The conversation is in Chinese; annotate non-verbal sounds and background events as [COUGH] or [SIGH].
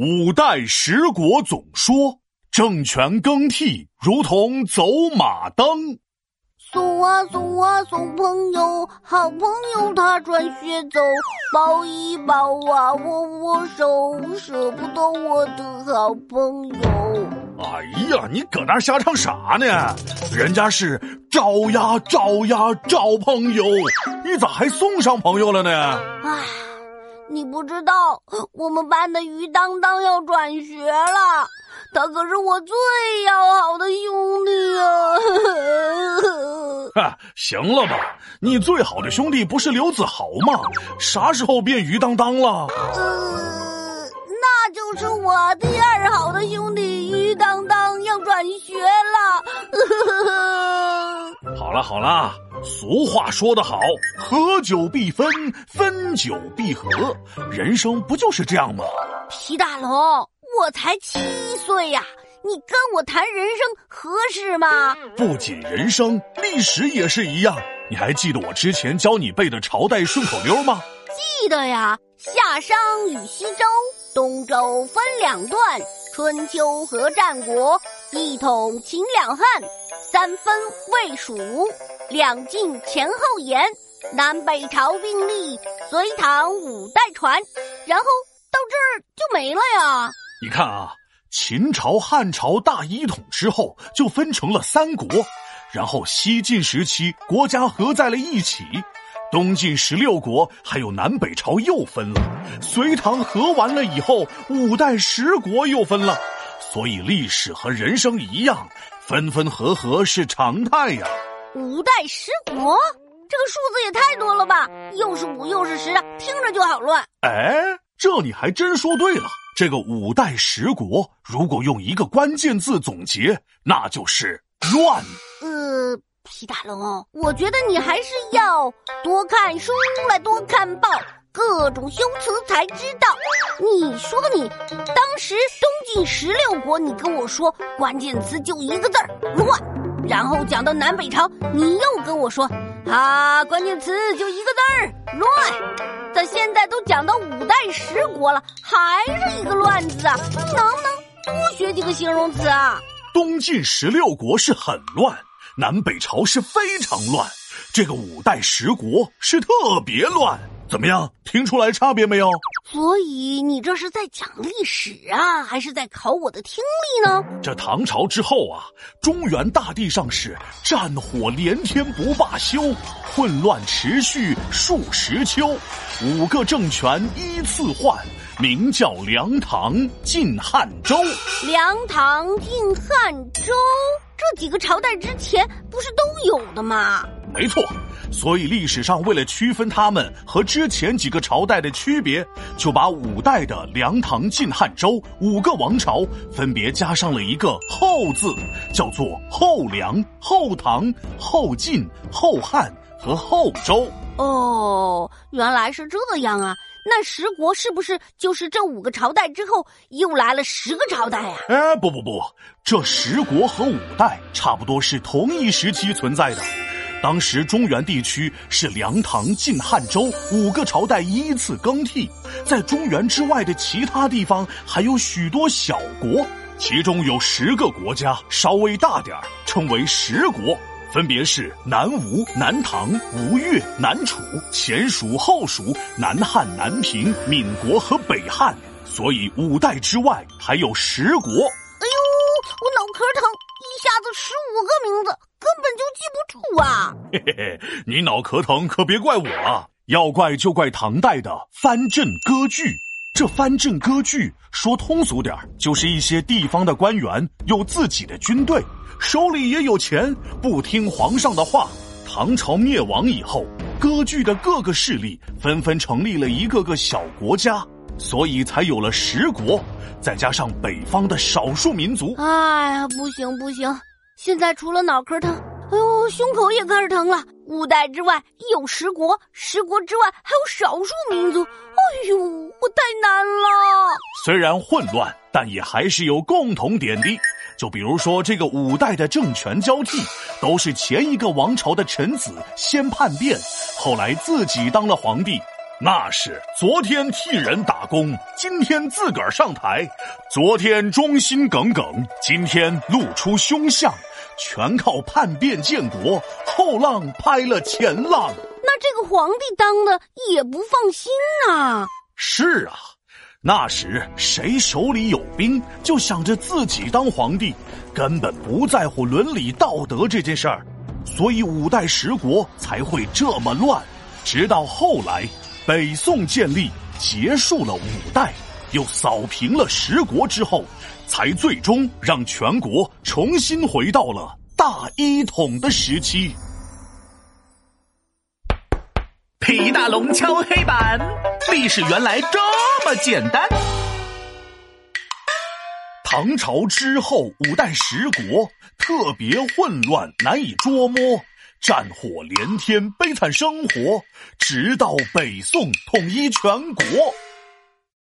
五代十国总说，政权更替如同走马灯。送啊送啊送朋友，好朋友他转学走，抱一抱啊握握手，舍不得我的好朋友。哎呀，你搁那瞎唱啥呢？人家是找呀找呀找朋友，你咋还送上朋友了呢？唉。你不知道，我们班的于当当要转学了，他可是我最要好的兄弟啊！哈，[LAUGHS] 行了吧，你最好的兄弟不是刘子豪吗？啥时候变于当当了？呃，那就是我第二好的兄弟于当当要转学了。好 [LAUGHS] 了好了。俗话说得好，合久必分，分久必合，人生不就是这样吗？皮大龙，我才七岁呀，你跟我谈人生合适吗？不仅人生，历史也是一样。你还记得我之前教你背的朝代顺口溜吗？记得呀，夏商与西周，东周分两段，春秋和战国，一统秦两汉，三分魏蜀。两晋前后延，南北朝并立，隋唐五代传，然后到这儿就没了呀。你看啊，秦朝、汉朝大一统之后就分成了三国，然后西晋时期国家合在了一起，东晋十六国还有南北朝又分了，隋唐合完了以后，五代十国又分了，所以历史和人生一样，分分合合是常态呀。五代十国，这个数字也太多了吧？又是五又是十，听着就好乱。哎，这你还真说对了。这个五代十国，如果用一个关键字总结，那就是乱。呃，皮大龙，我觉得你还是要多看书来多看报，各种修辞才知道。你说你当时东晋十六国，你跟我说关键词就一个字儿乱。然后讲到南北朝，你又跟我说，啊，关键词就一个字儿乱。咱现在都讲到五代十国了，还是一个乱字啊！能不能多学几个形容词啊？东晋十六国是很乱，南北朝是非常乱，这个五代十国是特别乱。怎么样？听出来差别没有？所以你这是在讲历史啊，还是在考我的听力呢？这唐朝之后啊，中原大地上是战火连天不罢休，混乱持续数十秋，五个政权依次换，名叫梁、唐、晋、汉、周。梁、唐、晋、汉、周这几个朝代之前不是都有的吗？没错。所以历史上为了区分他们和之前几个朝代的区别，就把五代的梁、唐、晋、汉、周五个王朝分别加上了一个“后”字，叫做后梁、后唐、后晋、后汉和后周。哦，原来是这样啊！那十国是不是就是这五个朝代之后又来了十个朝代呀？哎，不不不，这十国和五代差不多是同一时期存在的。当时中原地区是梁、唐、晋、汉、周五个朝代依次更替，在中原之外的其他地方还有许多小国，其中有十个国家稍微大点儿，称为十国，分别是南吴、南唐、吴越、南楚、前蜀、后蜀、南汉、南平、闽国和北汉。所以五代之外还有十国。哎呦，我脑壳疼，一下子十五个名字。根本就记不住啊！嘿嘿嘿，你脑壳疼可别怪我啊，要怪就怪唐代的藩镇割据。这藩镇割据说通俗点就是一些地方的官员有自己的军队，手里也有钱，不听皇上的话。唐朝灭亡以后，割据的各个势力纷纷成立了一个个小国家，所以才有了十国，再加上北方的少数民族。哎呀，不行不行！现在除了脑壳疼，哎呦，胸口也开始疼了。五代之外有十国，十国之外还有少数民族。哎呦，我太难了。虽然混乱，但也还是有共同点的。就比如说这个五代的政权交替，都是前一个王朝的臣子先叛变，后来自己当了皇帝。那是昨天替人打工，今天自个儿上台；昨天忠心耿耿，今天露出凶相，全靠叛变建国，后浪拍了前浪。那这个皇帝当的也不放心呐。是啊，那时谁手里有兵，就想着自己当皇帝，根本不在乎伦理道德这件事儿，所以五代十国才会这么乱。直到后来。北宋建立，结束了五代，又扫平了十国之后，才最终让全国重新回到了大一统的时期。皮大龙敲黑板，历史原来这么简单。唐朝之后，五代十国特别混乱，难以捉摸。战火连天，悲惨生活，直到北宋统一全国。